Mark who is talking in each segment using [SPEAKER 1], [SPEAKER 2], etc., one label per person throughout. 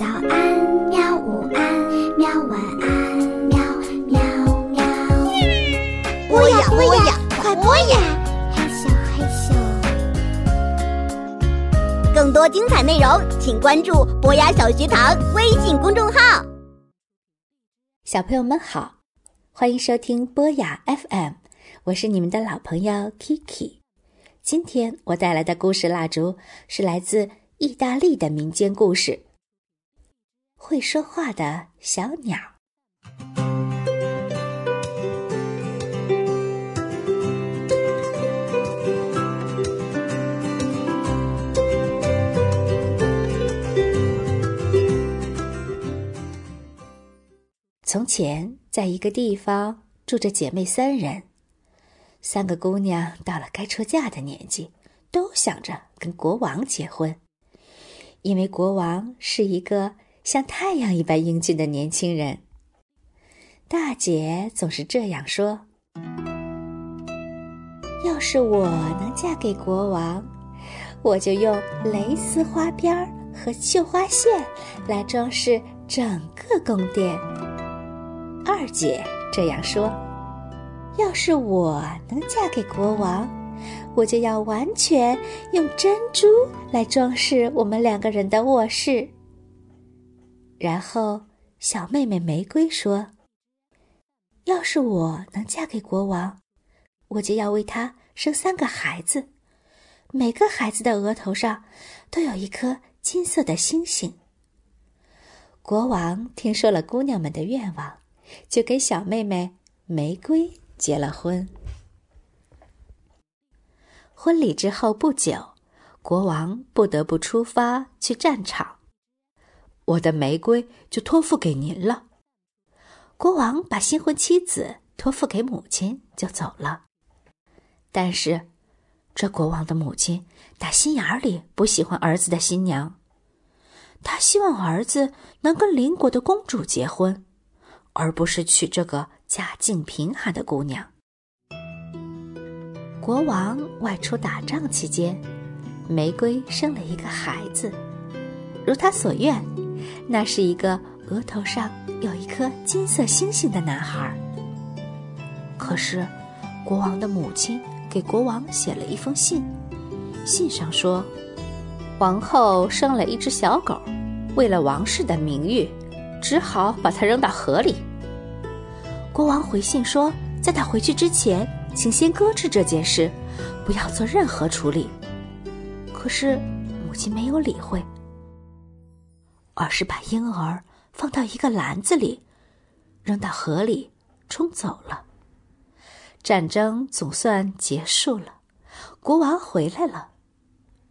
[SPEAKER 1] 早安，喵！午安，喵！晚安，喵喵喵。
[SPEAKER 2] 播呀播呀，快播呀！
[SPEAKER 1] 嘿咻嘿咻。
[SPEAKER 2] 更多精彩内容，请关注博雅小学堂微信公众号。
[SPEAKER 3] 小朋友们好，欢迎收听博雅 FM，我是你们的老朋友 Kiki。今天我带来的故事蜡烛是来自意大利的民间故事，《会说话的小鸟》。从前，在一个地方住着姐妹三人。三个姑娘到了该出嫁的年纪，都想着跟国王结婚，因为国王是一个像太阳一般英俊的年轻人。大姐总是这样说：“要是我能嫁给国王，我就用蕾丝花边和绣花线来装饰整个宫殿。”二姐这样说。要是我能嫁给国王，我就要完全用珍珠来装饰我们两个人的卧室。然后，小妹妹玫瑰说：“要是我能嫁给国王，我就要为他生三个孩子，每个孩子的额头上都有一颗金色的星星。”国王听说了姑娘们的愿望，就给小妹妹玫瑰。结了婚，婚礼之后不久，国王不得不出发去战场。我的玫瑰就托付给您了。国王把新婚妻子托付给母亲，就走了。但是，这国王的母亲打心眼里不喜欢儿子的新娘，他希望儿子能跟邻国的公主结婚，而不是娶这个。家境贫寒的姑娘。国王外出打仗期间，玫瑰生了一个孩子，如他所愿，那是一个额头上有一颗金色星星的男孩。可是，国王的母亲给国王写了一封信，信上说，王后生了一只小狗，为了王室的名誉，只好把它扔到河里。国王回信说，在他回去之前，请先搁置这件事，不要做任何处理。可是母亲没有理会，而是把婴儿放到一个篮子里，扔到河里冲走了。战争总算结束了，国王回来了。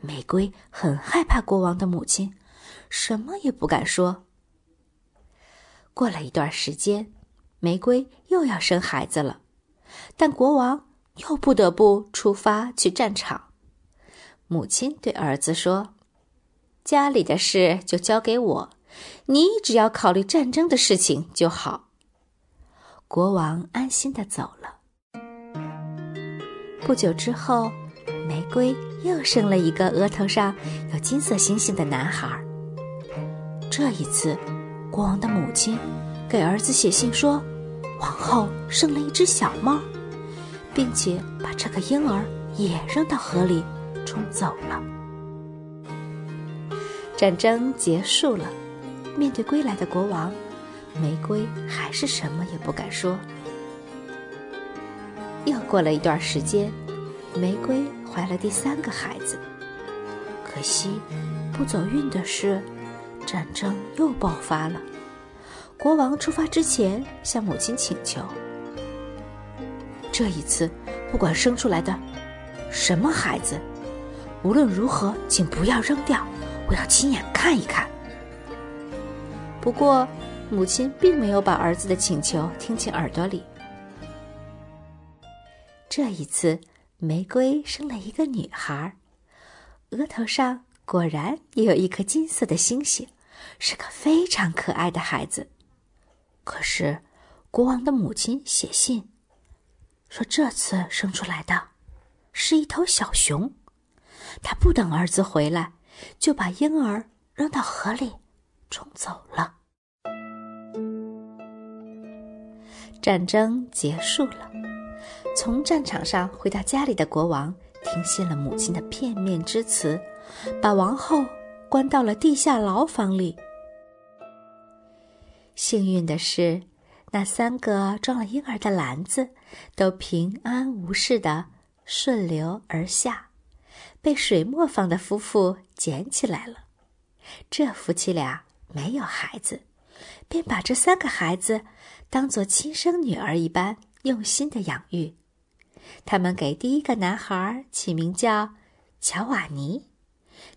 [SPEAKER 3] 玫瑰很害怕国王的母亲，什么也不敢说。过了一段时间。玫瑰又要生孩子了，但国王又不得不出发去战场。母亲对儿子说：“家里的事就交给我，你只要考虑战争的事情就好。”国王安心的走了。不久之后，玫瑰又生了一个额头上有金色星星的男孩。这一次，国王的母亲。给儿子写信说，王后生了一只小猫，并且把这个婴儿也扔到河里冲走了。战争结束了，面对归来的国王，玫瑰还是什么也不敢说。又过了一段时间，玫瑰怀了第三个孩子，可惜不走运的是，战争又爆发了。国王出发之前向母亲请求：“这一次，不管生出来的什么孩子，无论如何，请不要扔掉，我要亲眼看一看。”不过，母亲并没有把儿子的请求听进耳朵里。这一次，玫瑰生了一个女孩，额头上果然也有一颗金色的星星，是个非常可爱的孩子。可是，国王的母亲写信说，这次生出来的是一头小熊。他不等儿子回来，就把婴儿扔到河里，冲走了。战争结束了，从战场上回到家里的国王听信了母亲的片面之词，把王后关到了地下牢房里。幸运的是，那三个装了婴儿的篮子都平安无事的顺流而下，被水磨坊的夫妇捡起来了。这夫妻俩没有孩子，便把这三个孩子当做亲生女儿一般用心的养育。他们给第一个男孩起名叫乔瓦尼，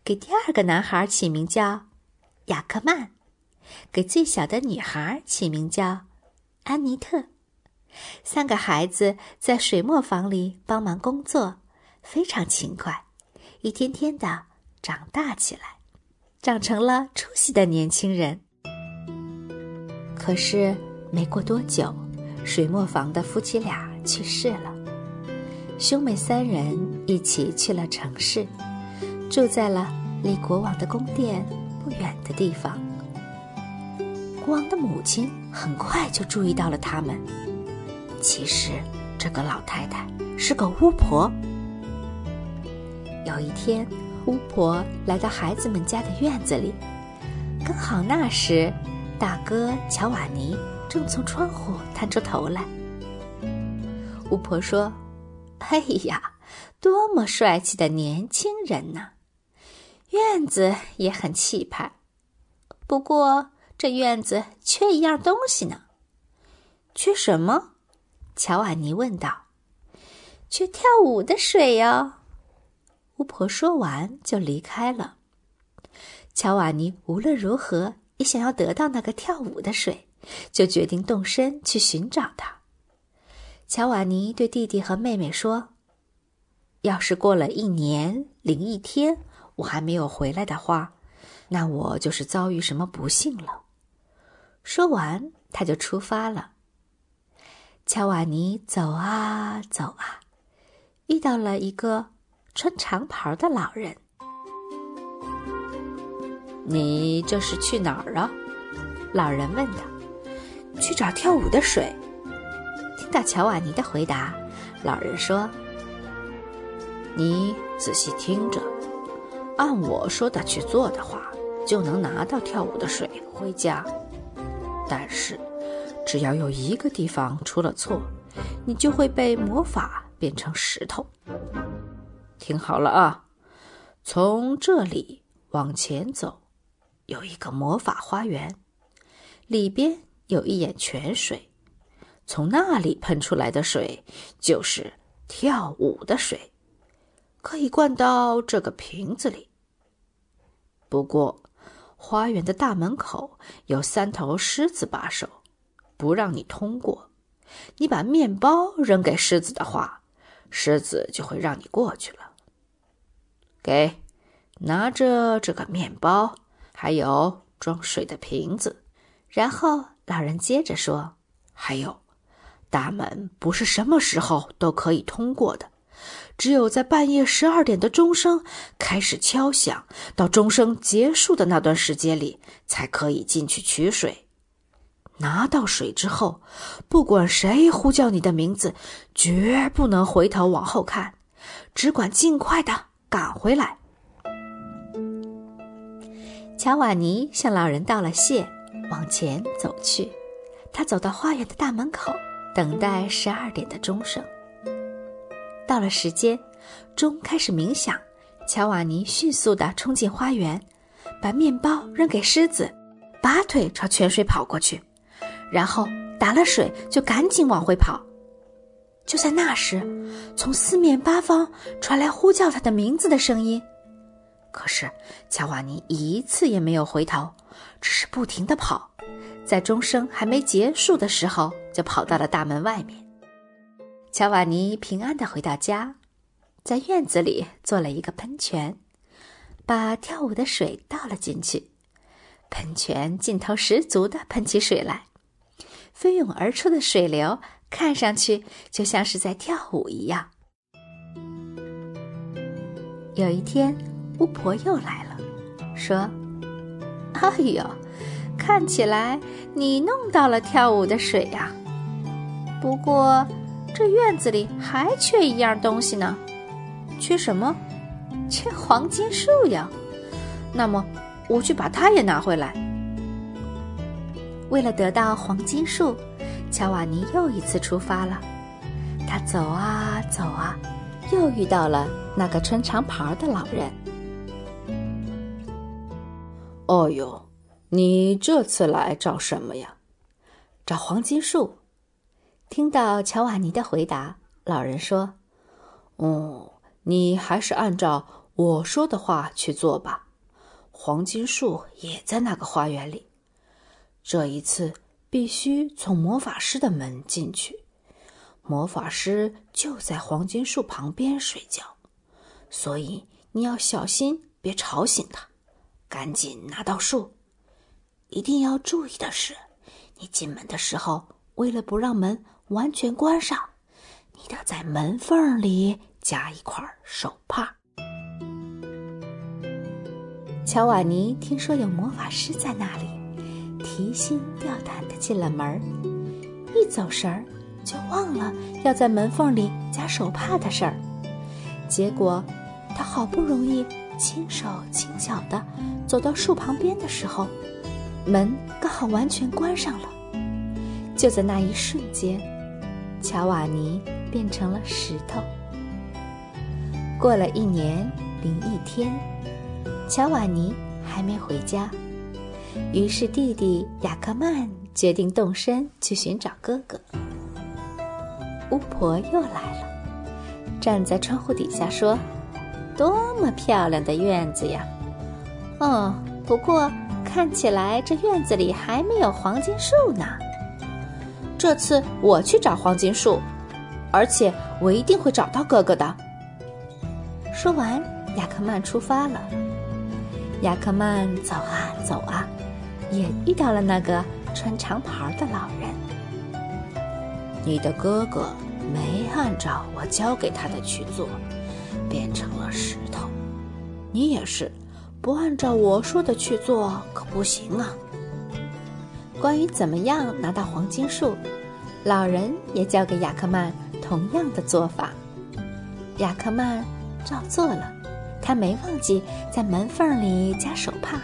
[SPEAKER 3] 给第二个男孩起名叫雅克曼，给最小的女孩起名叫安妮特。三个孩子在水磨坊里帮忙工作，非常勤快，一天天的长大起来。长成了出息的年轻人。可是没过多久，水磨坊的夫妻俩去世了，兄妹三人一起去了城市，住在了离国王的宫殿不远的地方。国王的母亲很快就注意到了他们。其实，这个老太太是个巫婆。有一天。巫婆来到孩子们家的院子里，刚好那时，大哥乔瓦尼正从窗户探出头来。巫婆说：“哎呀，多么帅气的年轻人呐！院子也很气派，不过这院子缺一样东西呢。缺什么？”乔瓦尼问道。“缺跳舞的水哟。”婆说完就离开了。乔瓦尼无论如何也想要得到那个跳舞的水，就决定动身去寻找它。乔瓦尼对弟弟和妹妹说：“要是过了一年零一天我还没有回来的话，那我就是遭遇什么不幸了。”说完，他就出发了。乔瓦尼走啊走啊，遇到了一个。穿长袍的老人，你这是去哪儿啊？老人问道。去找跳舞的水。听到乔瓦尼的回答，老人说：“你仔细听着，按我说的去做的话，就能拿到跳舞的水回家。但是，只要有一个地方出了错，你就会被魔法变成石头。”听好了啊，从这里往前走，有一个魔法花园，里边有一眼泉水，从那里喷出来的水就是跳舞的水，可以灌到这个瓶子里。不过，花园的大门口有三头狮子把守，不让你通过。你把面包扔给狮子的话，狮子就会让你过去了。给，拿着这个面包，还有装水的瓶子。然后老人接着说：“还有，大门不是什么时候都可以通过的，只有在半夜十二点的钟声开始敲响，到钟声结束的那段时间里，才可以进去取水。拿到水之后，不管谁呼叫你的名字，绝不能回头往后看，只管尽快的。”赶回来，乔瓦尼向老人道了谢，往前走去。他走到花园的大门口，等待十二点的钟声。到了时间，钟开始鸣响。乔瓦尼迅速地冲进花园，把面包扔给狮子，拔腿朝泉水跑过去，然后打了水就赶紧往回跑。就在那时，从四面八方传来呼叫他的名字的声音。可是乔瓦尼一次也没有回头，只是不停地跑，在钟声还没结束的时候，就跑到了大门外面。乔瓦尼平安的回到家，在院子里做了一个喷泉，把跳舞的水倒了进去，喷泉劲头十足的喷起水来，飞涌而出的水流。看上去就像是在跳舞一样。有一天，巫婆又来了，说：“哎呦，看起来你弄到了跳舞的水呀。不过，这院子里还缺一样东西呢。缺什么？缺黄金树呀。那么，我去把它也拿回来。为了得到黄金树，乔瓦尼又一次出发了。他走啊走啊，又遇到了那个穿长袍的老人。
[SPEAKER 4] 哦呦，你这次来找什么呀？
[SPEAKER 3] 找黄金树。听到乔瓦尼的回答，老人说：“
[SPEAKER 4] 哦，你还是按照我说的话去做吧。黄金树也在那个花园里。”这一次必须从魔法师的门进去，魔法师就在黄金树旁边睡觉，所以你要小心，别吵醒他。赶紧拿到树。一定要注意的是，你进门的时候，为了不让门完全关上，你得在门缝里加一块手帕。
[SPEAKER 3] 乔瓦尼听说有魔法师在那里。提心吊胆的进了门一走神儿就忘了要在门缝里夹手帕的事儿。结果，他好不容易轻手轻脚的走到树旁边的时候，门刚好完全关上了。就在那一瞬间，乔瓦尼变成了石头。过了一年零一天，乔瓦尼还没回家。于是，弟弟雅克曼决定动身去寻找哥哥。巫婆又来了，站在窗户底下说：“多么漂亮的院子呀！哦，不过看起来这院子里还没有黄金树呢。这次我去找黄金树，而且我一定会找到哥哥的。”说完，雅克曼出发了。雅克曼走啊走啊。也遇到了那个穿长袍的老人。
[SPEAKER 4] 你的哥哥没按照我教给他的去做，变成了石头。你也是，不按照我说的去做可不行啊。
[SPEAKER 3] 关于怎么样拿到黄金树，老人也教给雅克曼同样的做法。雅克曼照做了，他没忘记在门缝里加手帕。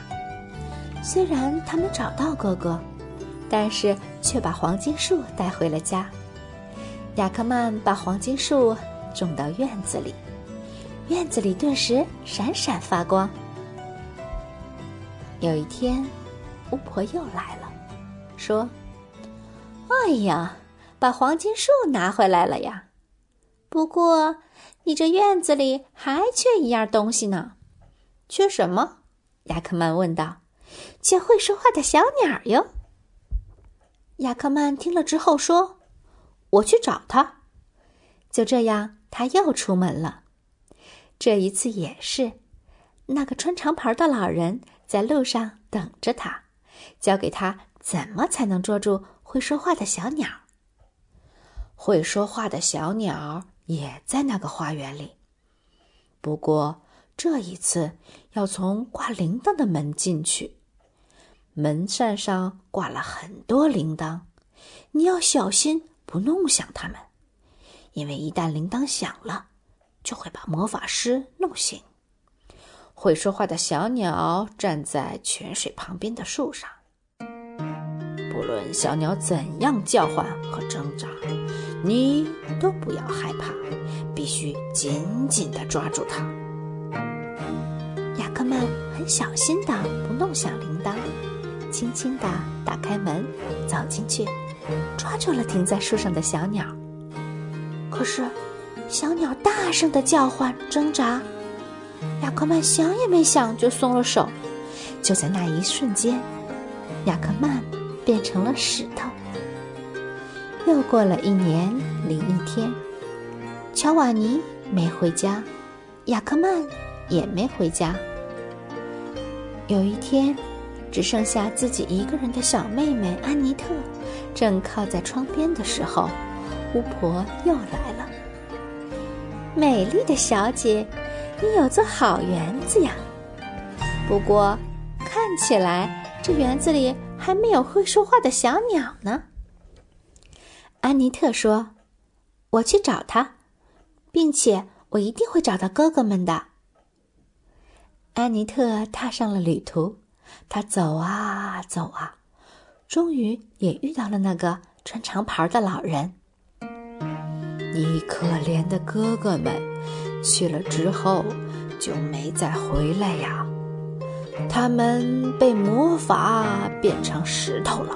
[SPEAKER 3] 虽然他没找到哥哥，但是却把黄金树带回了家。雅克曼把黄金树种到院子里，院子里顿时闪闪发光。有一天，巫婆又来了，说：“哎呀，把黄金树拿回来了呀！不过，你这院子里还缺一样东西呢。
[SPEAKER 4] 缺什么？”
[SPEAKER 3] 雅克曼问道。却会说话的小鸟哟。亚克曼听了之后说：“我去找他。”就这样，他又出门了。这一次也是，那个穿长袍的老人在路上等着他，教给他怎么才能捉住会说话的小鸟。
[SPEAKER 4] 会说话的小鸟也在那个花园里，不过这一次要从挂铃铛的门进去。门扇上挂了很多铃铛，你要小心不弄响它们，因为一旦铃铛响了，就会把魔法师弄醒。会说话的小鸟站在泉水旁边的树上，不论小鸟怎样叫唤和挣扎，你都不要害怕，必须紧紧地抓住它。
[SPEAKER 3] 雅克曼很小心地不弄响铃铛。轻轻地打开门，走进去，抓住了停在树上的小鸟。可是，小鸟大声的叫唤挣扎，雅克曼想也没想就松了手。就在那一瞬间，雅克曼变成了石头。又过了一年零一天，乔瓦尼没回家，雅克曼也没回家。有一天。只剩下自己一个人的小妹妹安妮特，正靠在窗边的时候，巫婆又来了。美丽的小姐，你有座好园子呀，不过看起来，这园子里还没有会说话的小鸟呢。安妮特说：“我去找它，并且我一定会找到哥哥们的。”安妮特踏上了旅途，他走啊走啊，终于也遇到了那个穿长袍的老人。
[SPEAKER 4] 你可怜的哥哥们，去了之后就没再回来呀？他们被魔法变成石头了。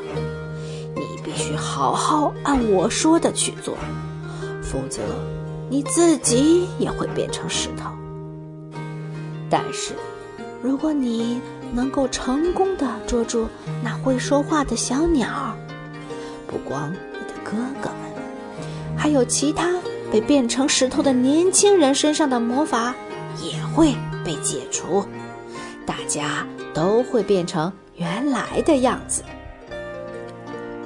[SPEAKER 4] 你必须好好按我说的去做，否则你自己也会变成石头。但是，如果你能够成功的捉住那会说话的小鸟，不光你的哥哥们。还有其他被变成石头的年轻人身上的魔法也会被解除，大家都会变成原来的样子。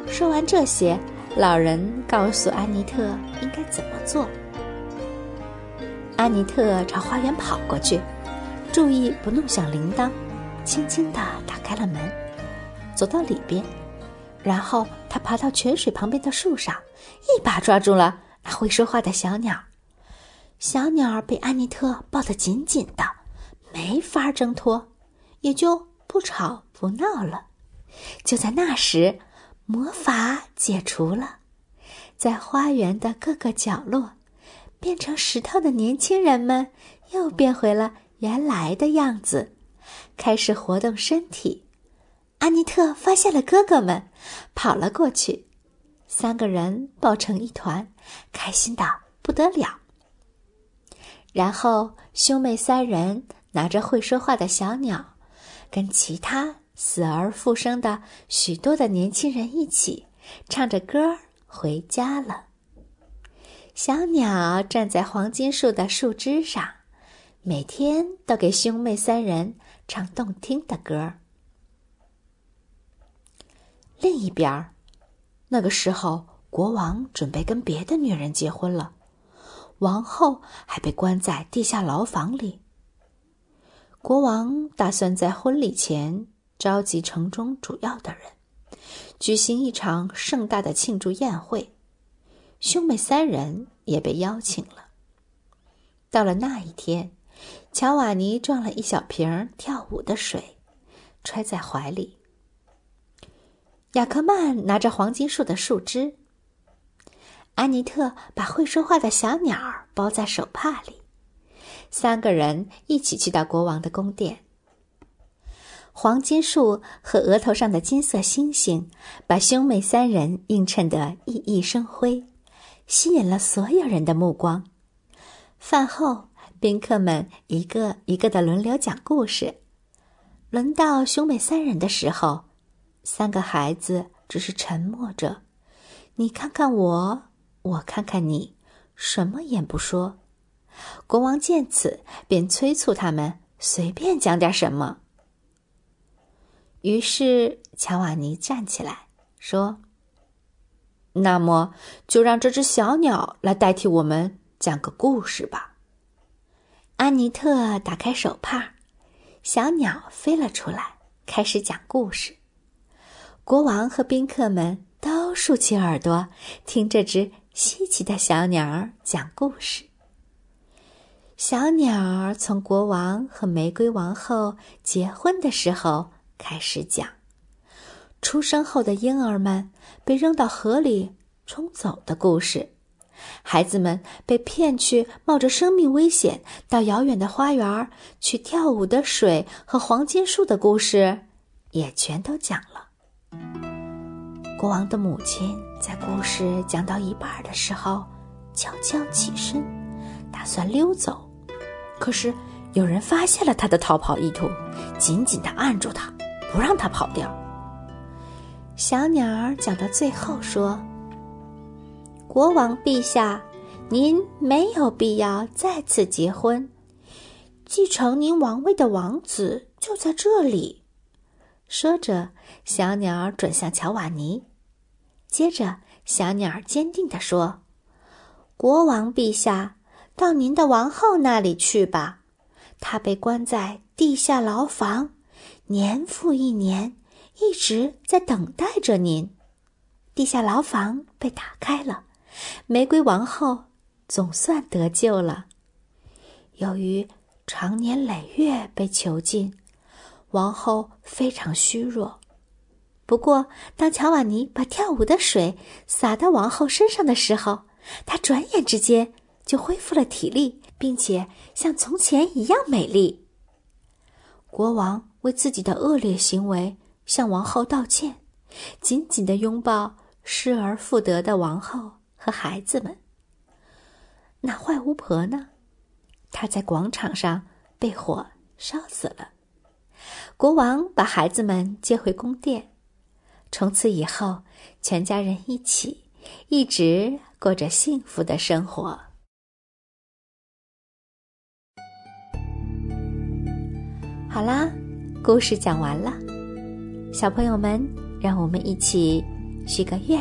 [SPEAKER 3] 说完这些，老人告诉安妮特应该怎么做。安妮特朝花园跑过去，注意不弄响铃铛，轻轻地打开了门，走到里边。然后他爬到泉水旁边的树上，一把抓住了那会说话的小鸟。小鸟被安妮特抱得紧紧的，没法挣脱，也就不吵不闹了。就在那时，魔法解除了，在花园的各个角落，变成石头的年轻人们又变回了原来的样子，开始活动身体。安妮特发现了哥哥们，跑了过去，三个人抱成一团，开心的不得了。然后兄妹三人拿着会说话的小鸟，跟其他死而复生的许多的年轻人一起唱着歌回家了。小鸟站在黄金树的树枝上，每天都给兄妹三人唱动听的歌。另一边儿，那个时候，国王准备跟别的女人结婚了，王后还被关在地下牢房里。国王打算在婚礼前召集城中主要的人，举行一场盛大的庆祝宴会，兄妹三人也被邀请了。到了那一天，乔瓦尼装了一小瓶跳舞的水，揣在怀里。雅克曼拿着黄金树的树枝，安妮特把会说话的小鸟包在手帕里，三个人一起去到国王的宫殿。黄金树和额头上的金色星星，把兄妹三人映衬得熠熠生辉，吸引了所有人的目光。饭后，宾客们一个一个的轮流讲故事，轮到兄妹三人的时候。三个孩子只是沉默着，你看看我，我看看你，什么也不说。国王见此，便催促他们随便讲点什么。于是乔瓦尼站起来说：“那么，就让这只小鸟来代替我们讲个故事吧。”安妮特打开手帕，小鸟飞了出来，开始讲故事。国王和宾客们都竖起耳朵听这只稀奇的小鸟儿讲故事。小鸟儿从国王和玫瑰王后结婚的时候开始讲，出生后的婴儿们被扔到河里冲走的故事，孩子们被骗去冒着生命危险到遥远的花园去跳舞的水和黄金树的故事，也全都讲了。国王的母亲在故事讲到一半的时候，悄悄起身，打算溜走。可是有人发现了他的逃跑意图，紧紧地按住他，不让他跑掉。小鸟儿讲到最后说：“国王陛下，您没有必要再次结婚，继承您王位的王子就在这里。”说着，小鸟转向乔瓦尼，接着小鸟坚定地说：“国王陛下，到您的王后那里去吧。她被关在地下牢房，年复一年，一直在等待着您。地下牢房被打开了，玫瑰王后总算得救了。由于长年累月被囚禁，王后非常虚弱。不过，当乔瓦尼把跳舞的水洒到王后身上的时候，她转眼之间就恢复了体力，并且像从前一样美丽。国王为自己的恶劣行为向王后道歉，紧紧的拥抱。失而复得的王后和孩子们。那坏巫婆呢？她在广场上被火烧死了。国王把孩子们接回宫殿，从此以后，全家人一起，一直过着幸福的生活。好啦，故事讲完了，小朋友们，让我们一起。许个愿，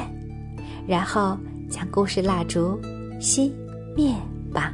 [SPEAKER 3] 然后将故事蜡烛熄灭吧。